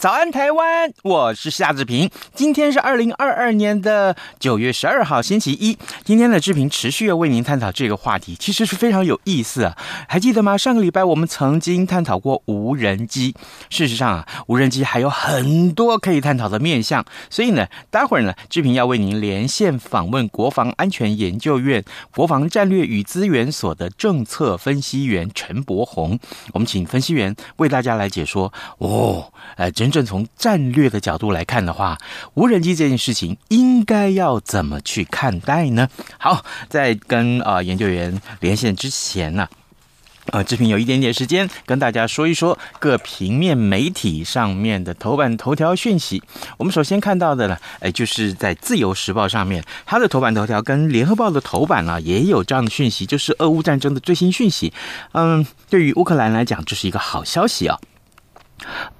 早安，台湾！我是夏志平。今天是二零二二年的九月十二号，星期一。今天的志平持续要为您探讨这个话题，其实是非常有意思啊。还记得吗？上个礼拜我们曾经探讨过无人机。事实上啊，无人机还有很多可以探讨的面向。所以呢，待会儿呢，志平要为您连线访问国防安全研究院国防战略与资源所的政策分析员陈柏宏。我们请分析员为大家来解说。哦，呃，真。正从战略的角度来看的话，无人机这件事情应该要怎么去看待呢？好，在跟啊、呃、研究员连线之前呢、呃，志平有一点点时间跟大家说一说各平面媒体上面的头版头条讯息。我们首先看到的呢，哎，就是在《自由时报》上面，它的头版头条跟《联合报》的头版呢、也有这样的讯息，就是俄乌战争的最新讯息。嗯，对于乌克兰来讲，这是一个好消息啊。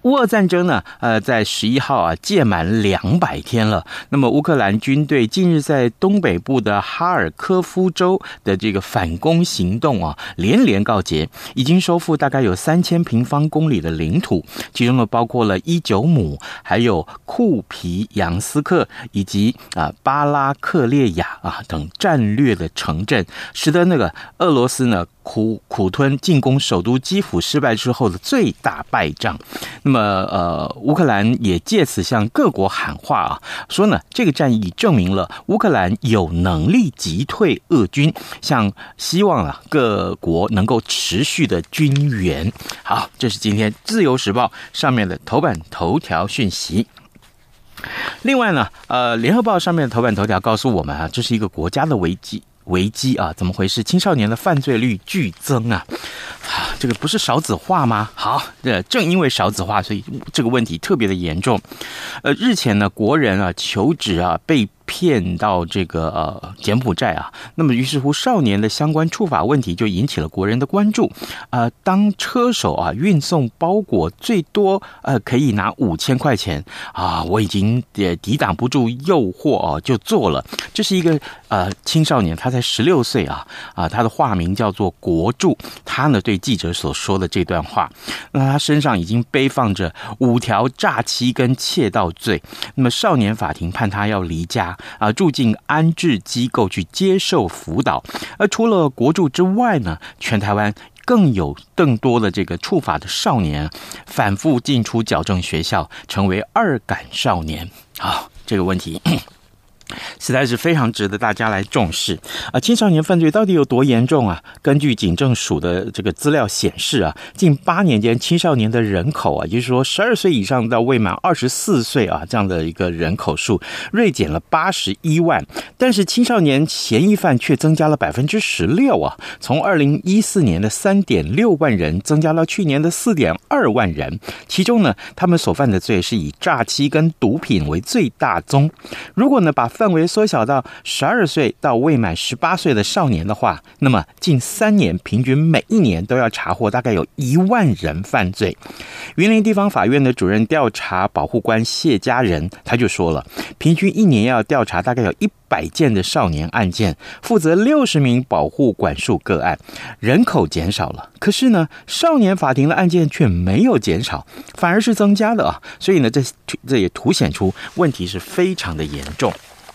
乌俄战争呢，呃，在十一号啊届满两百天了。那么乌克兰军队近日在东北部的哈尔科夫州的这个反攻行动啊，连连告捷，已经收复大概有三千平方公里的领土，其中呢包括了伊久姆、还有库皮扬斯克以及啊巴拉克列亚啊等战略的城镇，使得那个俄罗斯呢。苦苦吞进攻首都基辅失败之后的最大败仗，那么呃，乌克兰也借此向各国喊话啊，说呢，这个战役证明了乌克兰有能力击退俄军，向希望啊各国能够持续的军援。好，这是今天《自由时报》上面的头版头条讯息。另外呢，呃，《联合报》上面的头版头条告诉我们啊，这是一个国家的危机。危机啊，怎么回事？青少年的犯罪率剧增啊，啊，这个不是少子化吗？好，这正因为少子化，所以这个问题特别的严重。呃，日前呢，国人啊求职啊被。骗到这个呃柬埔寨啊，那么于是乎少年的相关触法问题就引起了国人的关注。呃，当车手啊运送包裹最多呃可以拿五千块钱啊，我已经也抵挡不住诱惑啊，就做了。这是一个呃青少年，他才十六岁啊啊，他的化名叫做国柱，他呢对记者所说的这段话，那他身上已经背放着五条诈欺跟窃盗罪，那么少年法庭判他要离家。啊，住进安置机构去接受辅导。而除了国助之外呢，全台湾更有更多的这个触法的少年，反复进出矫正学校，成为二感少年。好，这个问题。实在是非常值得大家来重视啊！青少年犯罪到底有多严重啊？根据警政署的这个资料显示啊，近八年间青少年的人口啊，就是说十二岁以上到未满二十四岁啊这样的一个人口数锐减了八十一万，但是青少年嫌疑犯却增加了百分之十六啊！从二零一四年的三点六万人增加到去年的四点二万人，其中呢，他们所犯的罪是以诈欺跟毒品为最大宗。如果呢把范围缩小到十二岁到未满十八岁的少年的话，那么近三年平均每一年都要查获大概有一万人犯罪。云林地方法院的主任调查保护官谢家人他就说了，平均一年要调查大概有一百件的少年案件，负责六十名保护管束个案，人口减少了，可是呢，少年法庭的案件却没有减少，反而是增加了啊。所以呢，这这也凸显出问题是非常的严重。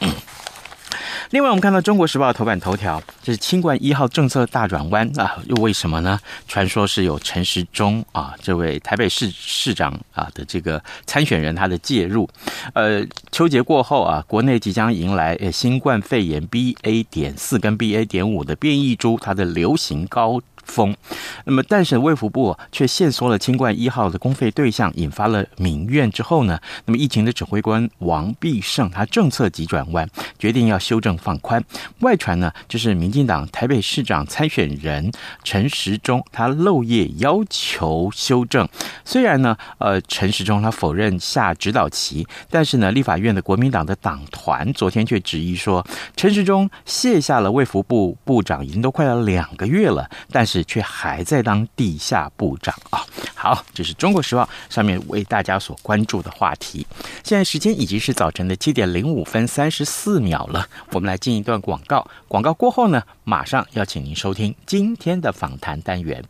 另外，我们看到《中国时报》头版头条，这是清冠一号政策大转弯啊，又为什么呢？传说是有陈时中啊，这位台北市市长啊的这个参选人他的介入。呃，秋节过后啊，国内即将迎来新冠肺炎 BA. 点四跟 BA. 点五的变异株，它的流行高。风。那么，但是卫福部却限缩了清冠一号的公费对象，引发了民怨之后呢，那么疫情的指挥官王必胜他政策急转弯，决定要修正放宽。外传呢，就是民进党台北市长参选人陈时中他漏夜要求修正。虽然呢，呃，陈时中他否认下指导棋，但是呢，立法院的国民党的党团昨天却质疑说，陈时中卸下了卫福部部长已经都快要两个月了，但是却还在当地下部长啊。好，这是中国时报上面为大家所关注的话题。现在时间已经是早晨的七点零五分三十四秒了，我们来进一段广告。广告过后呢，马上要请您收听今天的访谈单元。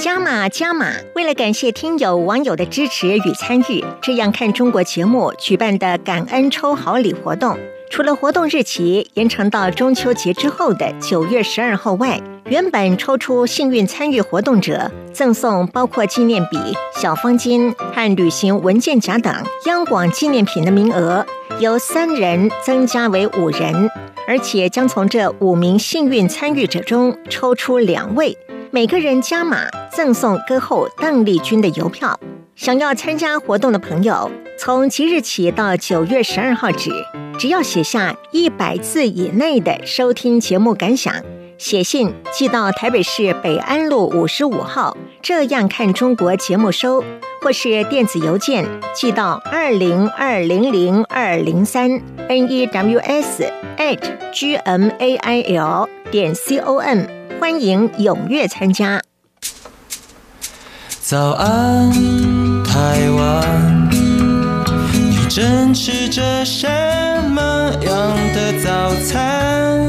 加码加码！为了感谢听友网友的支持与参与，这样看中国节目举办的感恩抽好礼活动，除了活动日期延长到中秋节之后的九月十二号外，原本抽出幸运参与活动者赠送包括纪念笔、小方巾和旅行文件夹等央广纪念品的名额，由三人增加为五人，而且将从这五名幸运参与者中抽出两位。每个人加码赠送歌后邓丽君的邮票。想要参加活动的朋友，从即日起到九月十二号止，只要写下一百字以内的收听节目感想，写信寄到台北市北安路五十五号，这样看中国节目收，或是电子邮件寄到二零二零零二零三 n e w s at g m a i l 点 c o m。欢迎踊跃参加。早安，台湾，你正吃着什么样的早餐？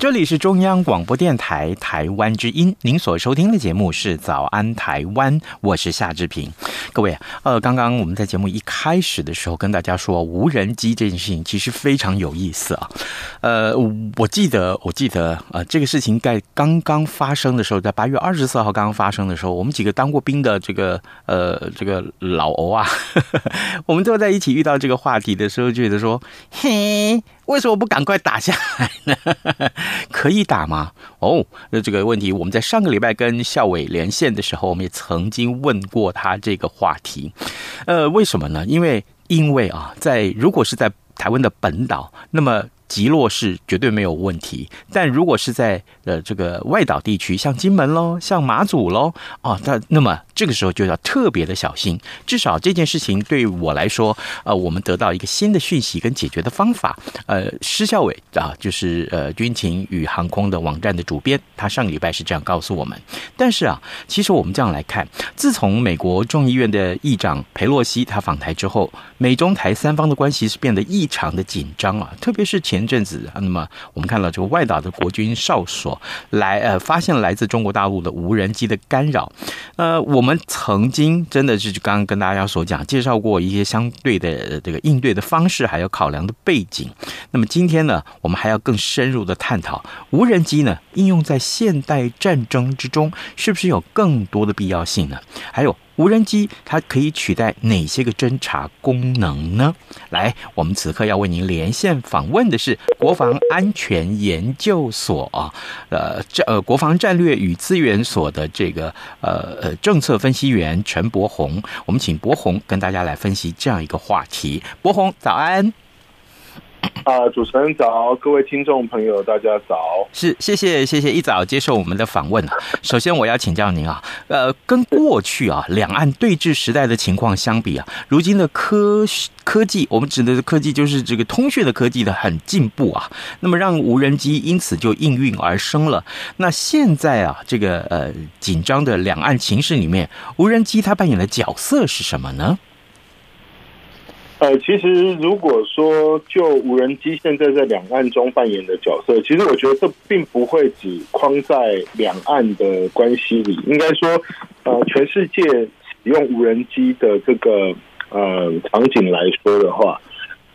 这里是中央广播电台台湾之音，您所收听的节目是《早安台湾》，我是夏志平。各位，呃，刚刚我们在节目一开始的时候跟大家说，无人机这件事情其实非常有意思啊。呃，我记得，我记得，呃，这个事情在刚刚发生的时候，在八月二十四号刚刚发生的时候，我们几个当过兵的这个呃这个老欧啊，我们坐在一起遇到这个话题的时候，觉得说，嘿。为什么不赶快打下来呢？可以打吗？哦，那这个问题我们在上个礼拜跟校委连线的时候，我们也曾经问过他这个话题。呃，为什么呢？因为因为啊，在如果是在台湾的本岛，那么。击落是绝对没有问题，但如果是在呃这个外岛地区，像金门喽，像马祖喽，啊，那那么这个时候就要特别的小心。至少这件事情对我来说，呃，我们得到一个新的讯息跟解决的方法。呃，施孝伟啊，就是呃军情与航空的网站的主编，他上个礼拜是这样告诉我们。但是啊，其实我们这样来看，自从美国众议院的议长裴洛西他访台之后，美中台三方的关系是变得异常的紧张啊，特别是前。前阵子，那么我们看到这个外岛的国军哨所来呃，发现了来自中国大陆的无人机的干扰。呃，我们我们曾经真的是刚刚跟大家所讲介绍过一些相对的这个应对的方式，还有考量的背景。那么今天呢，我们还要更深入的探讨无人机呢应用在现代战争之中，是不是有更多的必要性呢？还有。无人机它可以取代哪些个侦查功能呢？来，我们此刻要为您连线访问的是国防安全研究所啊，呃，这呃国防战略与资源所的这个呃呃政策分析员陈柏宏，我们请柏宏跟大家来分析这样一个话题。柏宏，早安。啊，主持人早，各位听众朋友，大家早。是，谢谢，谢谢一早接受我们的访问。首先，我要请教您啊，呃，跟过去啊两岸对峙时代的情况相比啊，如今的科科技，我们指的科技就是这个通讯的科技的很进步啊，那么让无人机因此就应运而生了。那现在啊，这个呃紧张的两岸情势里面，无人机它扮演的角色是什么呢？呃，其实如果说就无人机现在在两岸中扮演的角色，其实我觉得这并不会只框在两岸的关系里。应该说，呃，全世界使用无人机的这个呃场景来说的话，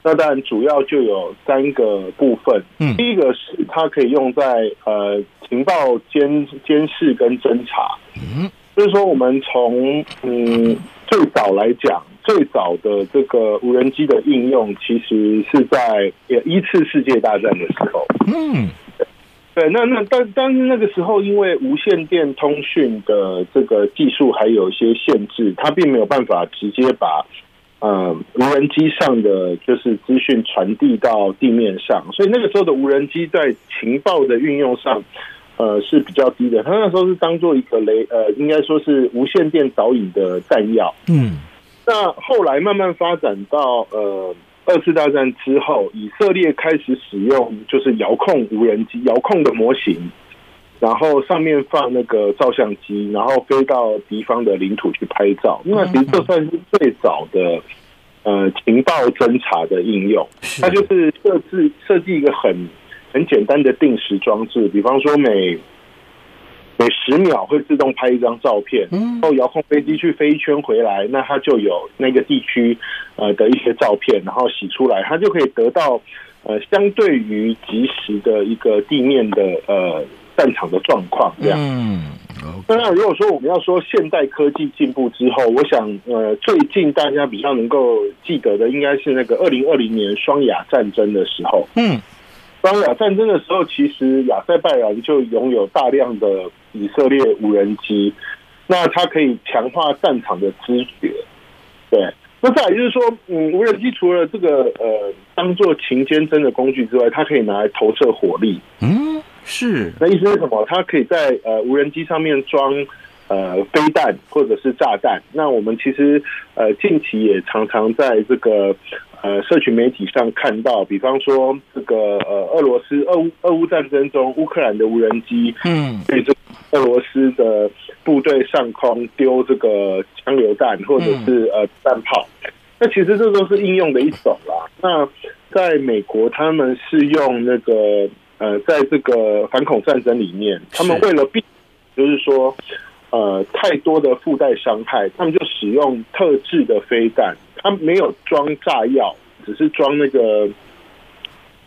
那当然主要就有三个部分。嗯，第一个是它可以用在呃情报监监视跟侦查。嗯，就是说我们从嗯最早来讲，最早的这个无人机的应用，其实是在一次世界大战的时候。嗯。对，那那但但是那个时候，因为无线电通讯的这个技术还有一些限制，它并没有办法直接把呃无人机上的就是资讯传递到地面上，所以那个时候的无人机在情报的运用上，呃是比较低的。他那时候是当做一个雷呃，应该说是无线电导引的弹药。嗯，那后来慢慢发展到呃。二次大战之后，以色列开始使用就是遥控无人机、遥控的模型，然后上面放那个照相机，然后飞到敌方的领土去拍照。那其实这算是最早的呃情报侦查的应用。它就是设置设计一个很很简单的定时装置，比方说每。每十秒会自动拍一张照片，然后遥控飞机去飞一圈回来，那它就有那个地区呃的一些照片，然后洗出来，它就可以得到呃相对于及时的一个地面的呃战场的状况这样。嗯，当然，如果说我们要说现代科技进步之后，我想呃最近大家比较能够记得的，应该是那个二零二零年双亚战争的时候。嗯。双亚战争的时候，其实亚塞拜然就拥有大量的以色列无人机，那它可以强化战场的知觉。对，那再来就是说，嗯，无人机除了这个呃当做情监侦的工具之外，它可以拿来投射火力。嗯，是。那意思是什么？它可以在呃无人机上面装呃飞弹或者是炸弹。那我们其实呃近期也常常在这个。呃，社群媒体上看到，比方说这个呃，俄罗斯俄乌俄乌战争中，乌克兰的无人机，嗯，对这俄罗斯的部队上空丢这个枪榴弹或者是呃弹炮，那其实这都是应用的一种啦。那在美国，他们是用那个呃，在这个反恐战争里面，他们为了避，就是说呃太多的附带伤害，他们就使用特制的飞弹。它没有装炸药，只是装那个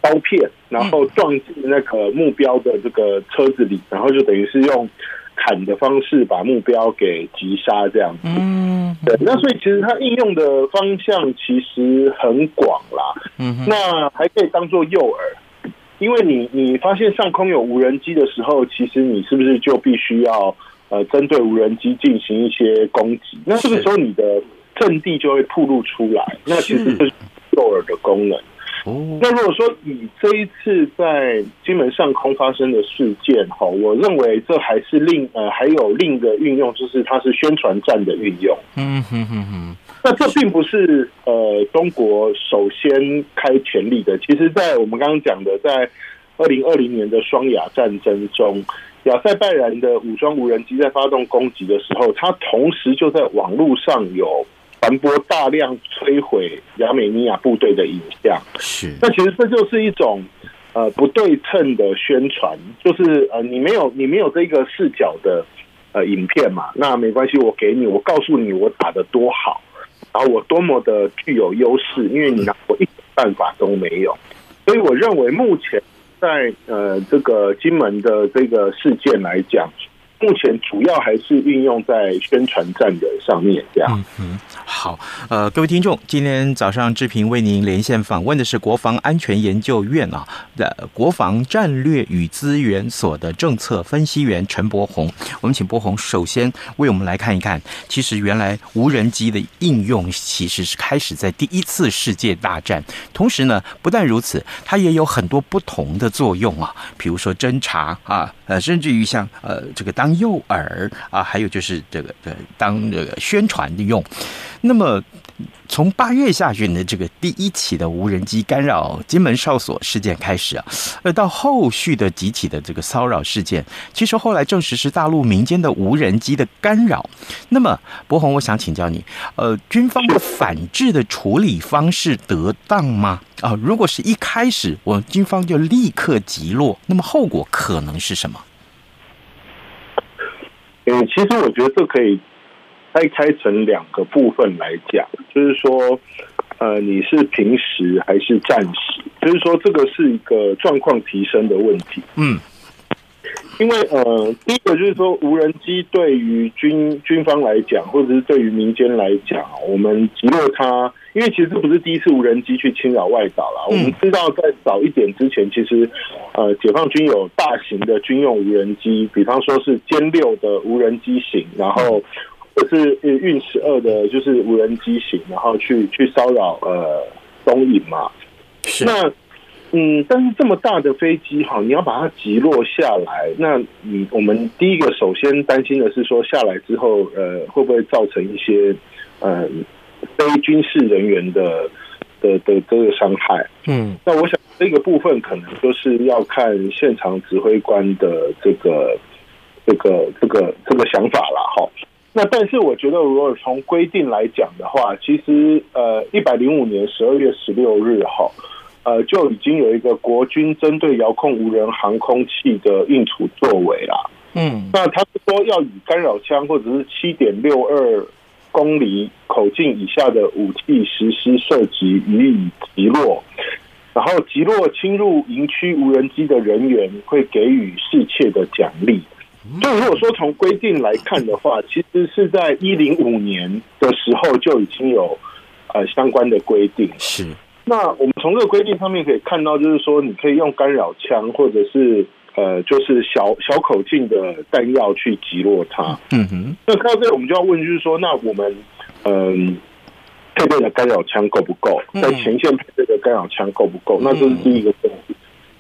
刀片，然后撞进那个目标的这个车子里，然后就等于是用砍的方式把目标给击杀这样子。嗯，对。那所以其实它应用的方向其实很广啦。嗯，那还可以当做诱饵，因为你你发现上空有无人机的时候，其实你是不是就必须要呃针对无人机进行一些攻击？那这个时候你的阵地就会暴露出来，那其实就是诱饵的功能。哦，那如果说以这一次在金门上空发生的事件哈，我认为这还是另呃还有另一个运用，就是它是宣传战的运用。嗯哼哼哼。那这并不是呃中国首先开全力的，其实，在我们刚刚讲的，在二零二零年的双亚战争中。亚塞拜然的武装无人机在发动攻击的时候，它同时就在网络上有传播大量摧毁亚美尼亚部队的影像。是，那其实这就是一种呃不对称的宣传，就是呃你没有你没有这个视角的呃影片嘛，那没关系，我给你，我告诉你我打的多好，然后我多么的具有优势，因为你拿我一点办法都没有，所以我认为目前。在呃，这个金门的这个事件来讲，目前主要还是运用在宣传战的上面，这样。嗯，好，呃，各位听众，今天早上志平为您连线访问的是国防安全研究院啊的国防战略与资源所的政策分析员陈柏宏。我们请柏宏首先为我们来看一看，其实原来无人机的应用其实是开始在第一次世界大战，同时呢，不但如此，它也有很多不同的作用啊，比如说侦察啊，呃，甚至于像呃这个当。诱饵啊，还有就是这个呃，当这个宣传的用。那么，从八月下旬的这个第一起的无人机干扰金门哨所事件开始啊，呃，到后续的几起的这个骚扰事件，其实后来证实是大陆民间的无人机的干扰。那么，柏宏，我想请教你，呃，军方的反制的处理方式得当吗？啊，如果是一开始我们军方就立刻击落，那么后果可能是什么？嗯，其实我觉得这可以拆开成两个部分来讲，就是说，呃，你是平时还是暂时？就是说，这个是一个状况提升的问题。嗯。因为呃，第一个就是说，无人机对于军军方来讲，或者是对于民间来讲，我们击落它，因为其实这不是第一次无人机去侵扰外岛了。我们知道，在早一点之前，其实呃，解放军有大型的军用无人机，比方说是歼六的无人机型，然后或是运十二的，就是无人机型，然后去去骚扰呃东引嘛。是那。嗯，但是这么大的飞机哈，你要把它击落下来，那你我们第一个首先担心的是说，下来之后，呃，会不会造成一些呃非军事人员的的的这个伤害？嗯，那我想这个部分可能就是要看现场指挥官的这个这个这个这个想法了哈。那但是我觉得，如果从规定来讲的话，其实呃，一百零五年十二月十六日哈。呃，就已经有一个国军针对遥控无人航空器的应处作为了。嗯，那他说要以干扰枪或者是七点六二公里口径以下的武器实施射击予以击落，然后击落侵入营区无人机的人员会给予适切的奖励。就如果说从规定来看的话，其实是在一零五年的时候就已经有呃相关的规定是。那我们从这个规定上面可以看到，就是说你可以用干扰枪，或者是呃，就是小小口径的弹药去击落它。嗯哼。那看到这个，我们就要问，就是说，那我们嗯配备的干扰枪够不够？在前线配备的干扰枪够不够？那这是第一个问题。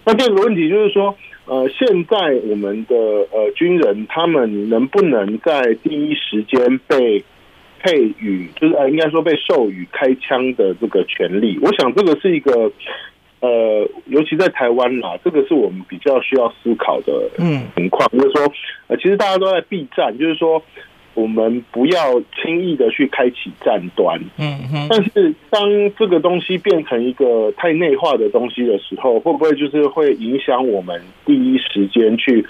那第二个问题就是说，呃，现在我们的呃军人他们能不能在第一时间被配予就是呃，应该说被授予开枪的这个权利，我想这个是一个呃，尤其在台湾啦，这个是我们比较需要思考的嗯。情况，就是说呃，其实大家都在避战，就是说我们不要轻易的去开启战端，嗯嗯，但是当这个东西变成一个太内化的东西的时候，会不会就是会影响我们第一时间去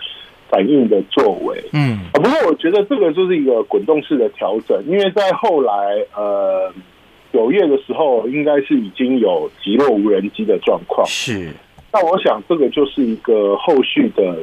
反应的作为，嗯，不过我觉得这个就是一个滚动式的调整，因为在后来，呃，九月的时候，应该是已经有击落无人机的状况，是。那我想这个就是一个后续的，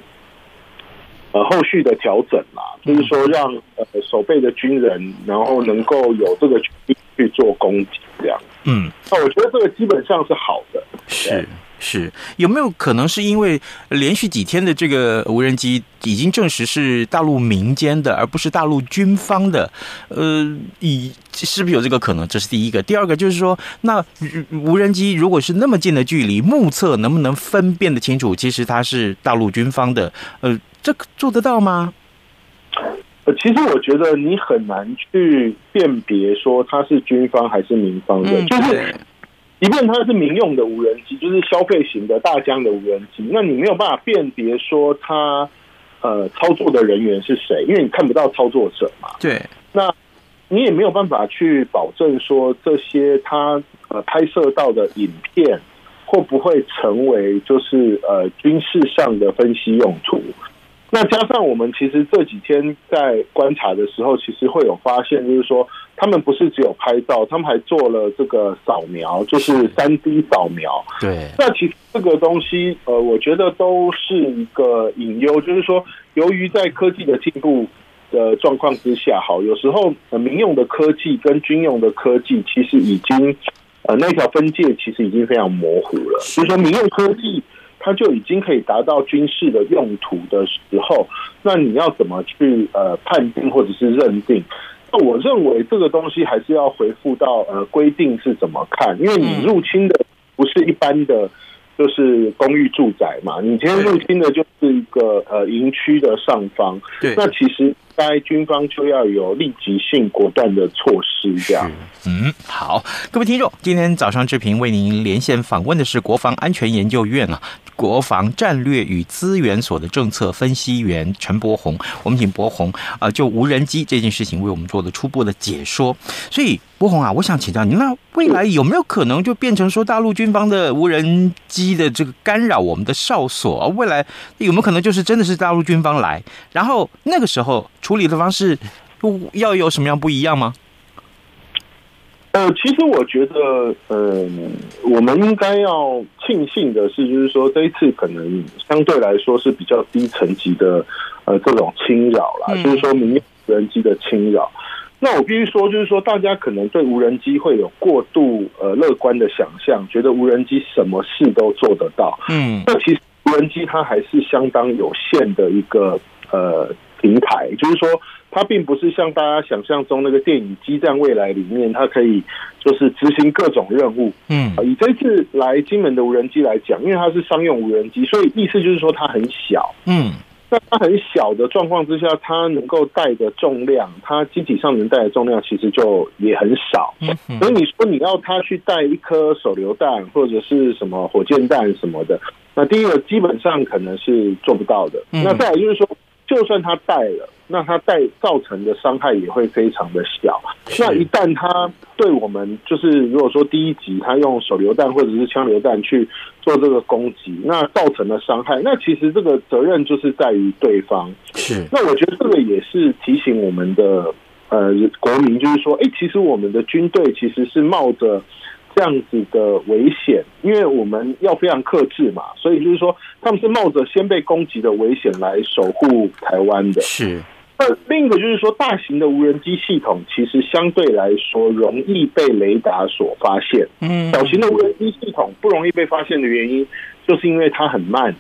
呃，后续的调整啦，就是说让呃守备的军人，然后能够有这个权利去做攻击，这样，嗯，那我觉得这个基本上是好的，是。是有没有可能是因为连续几天的这个无人机已经证实是大陆民间的，而不是大陆军方的？呃，以是不是有这个可能？这是第一个。第二个就是说，那无人机如果是那么近的距离，目测能不能分辨得清楚？其实它是大陆军方的？呃，这个做得到吗？呃，其实我觉得你很难去辨别说它是军方还是民方的，嗯、就是。即便它是民用的无人机，就是消费型的大疆的无人机，那你没有办法辨别说它呃操作的人员是谁，因为你看不到操作者嘛。对，那你也没有办法去保证说这些它呃拍摄到的影片会不会成为就是呃军事上的分析用途。那加上我们其实这几天在观察的时候，其实会有发现，就是说。他们不是只有拍照，他们还做了这个扫描，就是三 D 扫描。对，那其实这个东西，呃，我觉得都是一个隐忧，就是说，由于在科技的进步的状况之下，好，有时候民用的科技跟军用的科技其实已经，呃，那条分界其实已经非常模糊了。所以说，民用科技它就已经可以达到军事的用途的时候，那你要怎么去呃判定或者是认定？那我认为这个东西还是要回复到呃规定是怎么看，因为你入侵的不是一般的，就是公寓住宅嘛，你今天入侵的就是一个呃营区的上方，对，那其实。该军方就要有立即性、果断的措施，这样。嗯，好，各位听众，今天早上志平为您连线访问的是国防安全研究院啊，国防战略与资源所的政策分析员陈柏宏。我们请柏宏啊，就无人机这件事情为我们做了初步的解说。所以，柏宏啊，我想请教您，那未来有没有可能就变成说大陆军方的无人机的这个干扰我们的哨所？未来有没有可能就是真的是大陆军方来，然后那个时候？处理的方式要有什么样不一样吗？呃，其实我觉得，嗯，我们应该要庆幸的是，就是说这一次可能相对来说是比较低层级的，呃，这种侵扰啦，嗯、就是说民用无人机的侵扰。那我必须说，就是说大家可能对无人机会有过度呃乐观的想象，觉得无人机什么事都做得到。嗯，那其实无人机它还是相当有限的一个呃平台，就是说。它并不是像大家想象中那个电影《机战未来》里面，它可以就是执行各种任务。嗯，以这次来金门的无人机来讲，因为它是商用无人机，所以意思就是说它很小。嗯，在它很小的状况之下，它能够带的重量，它机体上能带的重量其实就也很少。嗯，所以你说你要它去带一颗手榴弹或者是什么火箭弹什么的，那第一个基本上可能是做不到的。那再来就是说。就算他带了，那他带造成的伤害也会非常的小。那一旦他对我们，就是如果说第一集他用手榴弹或者是枪榴弹去做这个攻击，那造成的伤害，那其实这个责任就是在于对方。是。那我觉得这个也是提醒我们的呃国民，就是说，哎，其实我们的军队其实是冒着。这样子的危险，因为我们要非常克制嘛，所以就是说，他们是冒着先被攻击的危险来守护台湾的。是。那另一个就是说，大型的无人机系统其实相对来说容易被雷达所发现。嗯。小型的无人机系统不容易被发现的原因，就是因为它很慢，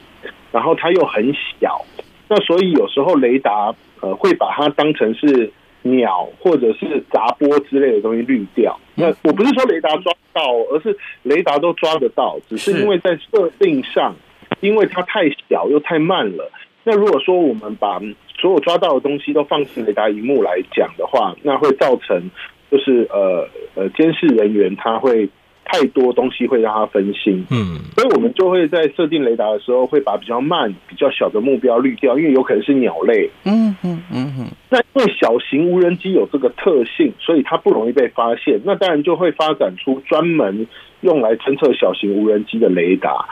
然后它又很小。那所以有时候雷达呃会把它当成是。鸟或者是杂波之类的东西滤掉。那我不是说雷达抓不到，而是雷达都抓得到，只是因为在设定上，因为它太小又太慢了。那如果说我们把所有抓到的东西都放进雷达荧幕来讲的话，那会造成就是呃呃监视人员他会。太多东西会让他分心，嗯，所以我们就会在设定雷达的时候，会把比较慢、比较小的目标滤掉，因为有可能是鸟类，嗯嗯嗯嗯。那因为小型无人机有这个特性，所以它不容易被发现。那当然就会发展出专门用来侦测小型无人机的雷达。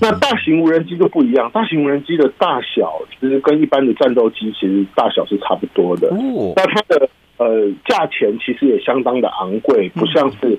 那大型无人机就不一样，大型无人机的大小其实跟一般的战斗机其实大小是差不多的。哦，那它的呃价钱其实也相当的昂贵，不像是。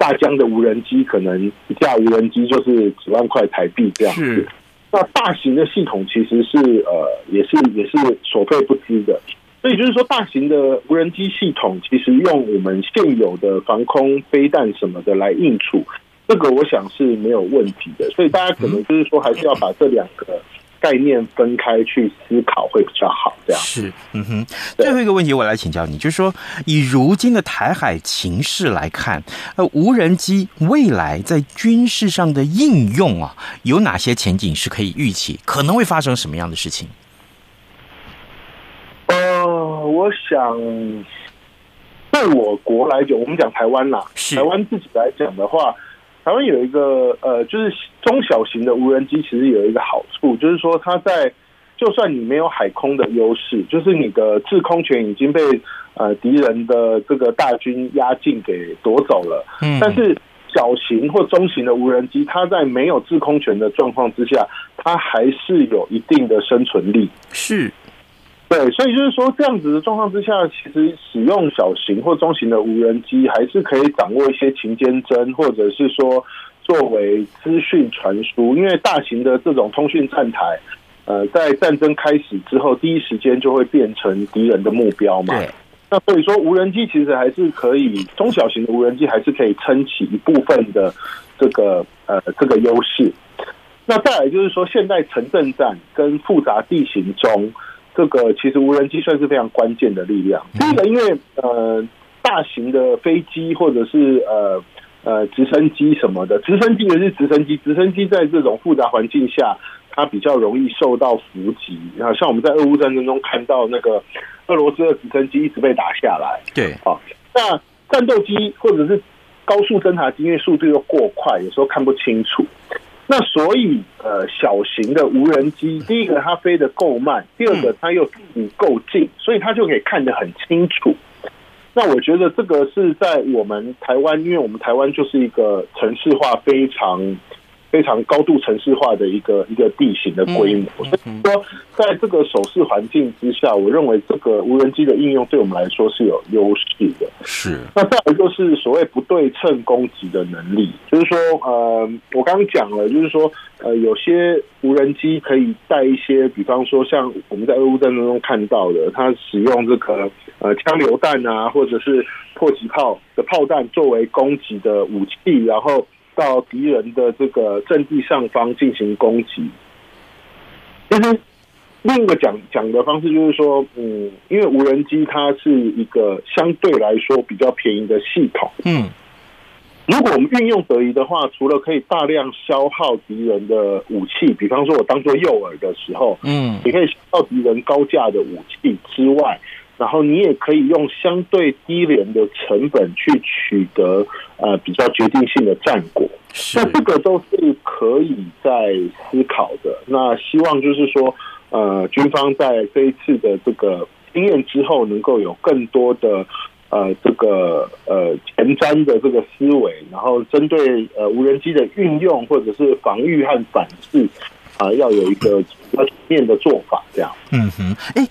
大疆的无人机可能一架无人机就是几万块台币这样子，那大型的系统其实是呃也是也是所费不赀的，所以就是说大型的无人机系统其实用我们现有的防空飞弹什么的来应处，这个我想是没有问题的，所以大家可能就是说还是要把这两个。概念分开去思考会比较好，这样是，嗯哼。最后一个问题，我来请教你，就是说，以如今的台海情势来看，呃，无人机未来在军事上的应用啊，有哪些前景是可以预期？可能会发生什么样的事情？呃，我想，对我国来讲，我们讲台湾啦，台湾自己来讲的话。台湾有一个呃，就是中小型的无人机，其实有一个好处，就是说它在就算你没有海空的优势，就是你的制空权已经被呃敌人的这个大军压境给夺走了，嗯，但是小型或中型的无人机，它在没有制空权的状况之下，它还是有一定的生存力，是。对，所以就是说，这样子的状况之下，其实使用小型或中型的无人机，还是可以掌握一些情间侦，或者是说作为资讯传输。因为大型的这种通讯站台，呃，在战争开始之后，第一时间就会变成敌人的目标嘛。那所以说，无人机其实还是可以，中小型的无人机还是可以撑起一部分的这个呃这个优势。那再来就是说，现代城镇战跟复杂地形中。这个其实无人机算是非常关键的力量。第一个，因为呃，大型的飞机或者是呃呃直升机什么的，直升机也是直升机，直升机在这种复杂环境下，它比较容易受到伏击。然后像我们在俄乌战争中看到那个俄罗斯的直升机一直被打下来。对，啊，那战斗机或者是高速侦察机，因为速度又过快，有时候看不清楚。那所以，呃，小型的无人机，第一个它飞得够慢，第二个它又不够近，所以它就可以看得很清楚。那我觉得这个是在我们台湾，因为我们台湾就是一个城市化非常非常高度城市化的一个一个地形的规模。所以说，在这个手势环境之下，我认为这个无人机的应用对我们来说是有优势的。是。那再来就是所谓不对称攻击的能力，就是说，呃，我刚刚讲了，就是说，呃，有些无人机可以带一些，比方说像我们在俄乌战争中看到的，它使用这个呃枪榴弹啊，或者是迫击炮的炮弹作为攻击的武器，然后。到敌人的这个阵地上方进行攻击。但是另一个讲讲的方式就是说，嗯，因为无人机它是一个相对来说比较便宜的系统，嗯，如果我们运用得宜的话，除了可以大量消耗敌人的武器，比方说我当做诱饵的时候，嗯，也可以消耗敌人高价的武器之外。然后你也可以用相对低廉的成本去取得呃比较决定性的战果，那这个都是可以在思考的。那希望就是说，呃，军方在这一次的这个经验之后，能够有更多的呃这个呃前瞻的这个思维，然后针对呃无人机的运用或者是防御和反制啊、呃，要有一个比较全面的做法。这样，嗯哼，哎，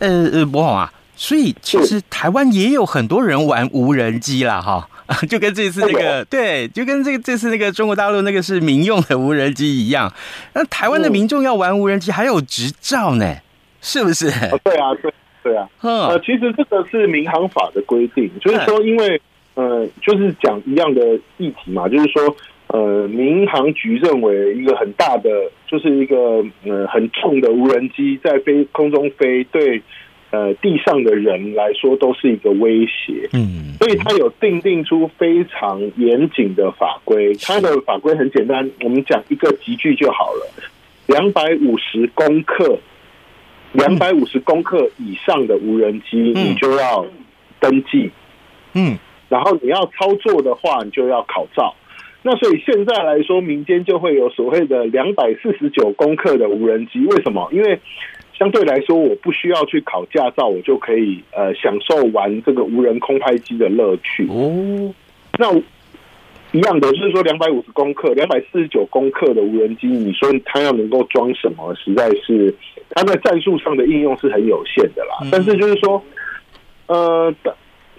呃呃，博宏啊。所以其实台湾也有很多人玩无人机啦，哈，就跟这次那个对，就跟这个这次那个中国大陆那个是民用的无人机一样。那台湾的民众要玩无人机还有执照呢，是不是？对啊，对对啊。呃，其实这个是民航法的规定，就是说，因为呃，就是讲一样的议题嘛，就是说，呃，民航局认为一个很大的，就是一个呃很重的无人机在飞空中飞对。呃，地上的人来说都是一个威胁，嗯，所以他有定定出非常严谨的法规。他的法规很简单，我们讲一个集聚就好了，两百五十公克，两百五十公克以上的无人机，你就要登记，嗯，然后你要操作的话，你就要考照。那所以现在来说，民间就会有所谓的两百四十九公克的无人机，为什么？因为相对来说，我不需要去考驾照，我就可以呃享受玩这个无人空拍机的乐趣。哦，那一样的就是说，两百五十公克、两百四十九公克的无人机，你说它要能够装什么，实在是它在战术上的应用是很有限的啦。但是就是说，呃，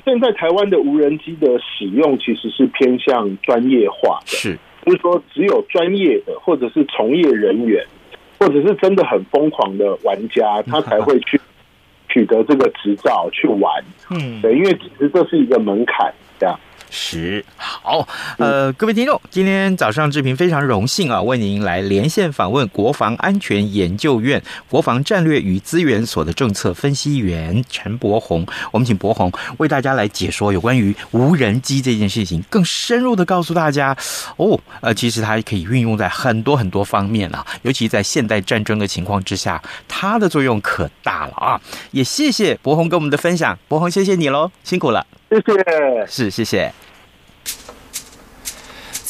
现在台湾的无人机的使用其实是偏向专业化的，是，就是说只有专业的或者是从业人员。或者是真的很疯狂的玩家，他才会去 取得这个执照去玩。嗯，对，因为其实这是一个门槛，这样。是好，呃，各位听众，今天早上志平非常荣幸啊，为您来连线访问国防安全研究院国防战略与资源所的政策分析员陈柏宏。我们请柏宏为大家来解说有关于无人机这件事情，更深入的告诉大家哦，呃，其实它可以运用在很多很多方面啊，尤其在现代战争的情况之下，它的作用可大了啊！也谢谢柏宏跟我们的分享，柏宏，谢谢你喽，辛苦了。谢谢，是谢谢。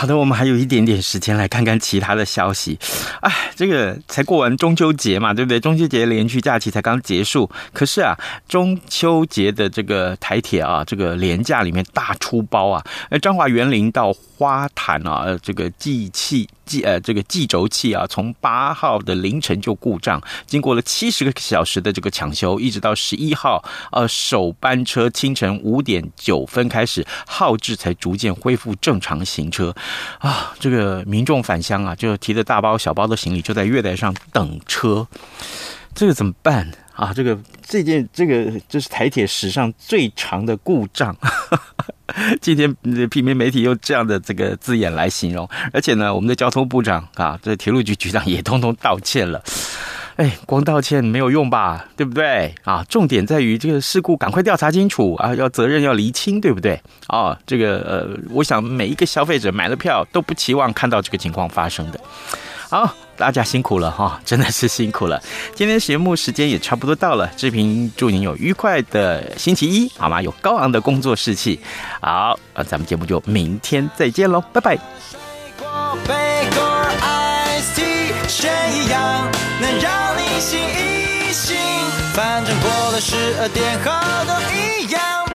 好的，我们还有一点点时间来看看其他的消息。哎，这个才过完中秋节嘛，对不对？中秋节连续假期才刚结束，可是啊，中秋节的这个台铁啊，这个廉价里面大出包啊，呃，彰化园林到花坛啊，这个祭器计呃这个计轴器啊，从八号的凌晨就故障，经过了七十个小时的这个抢修，一直到十一号呃首班车清晨五点九分开始号志，才逐渐恢复正常行车。啊，这个民众返乡啊，就提着大包小包的行李，就在月台上等车，这个怎么办啊？这个这件这个这是台铁史上最长的故障。今天平民媒体用这样的这个字眼来形容，而且呢，我们的交通部长啊，这铁路局局长也通通道歉了。哎，光道歉没有用吧？对不对啊？重点在于这个事故赶快调查清楚啊，要责任要厘清，对不对？啊，这个呃，我想每一个消费者买了票都不期望看到这个情况发生的。好。大家辛苦了哈，真的是辛苦了。今天节目时间也差不多到了，志平祝您有愉快的星期一，好吗？有高昂的工作士气。好，那咱们节目就明天再见喽，拜拜。选一样能让你醒一，反正过了十二点后都一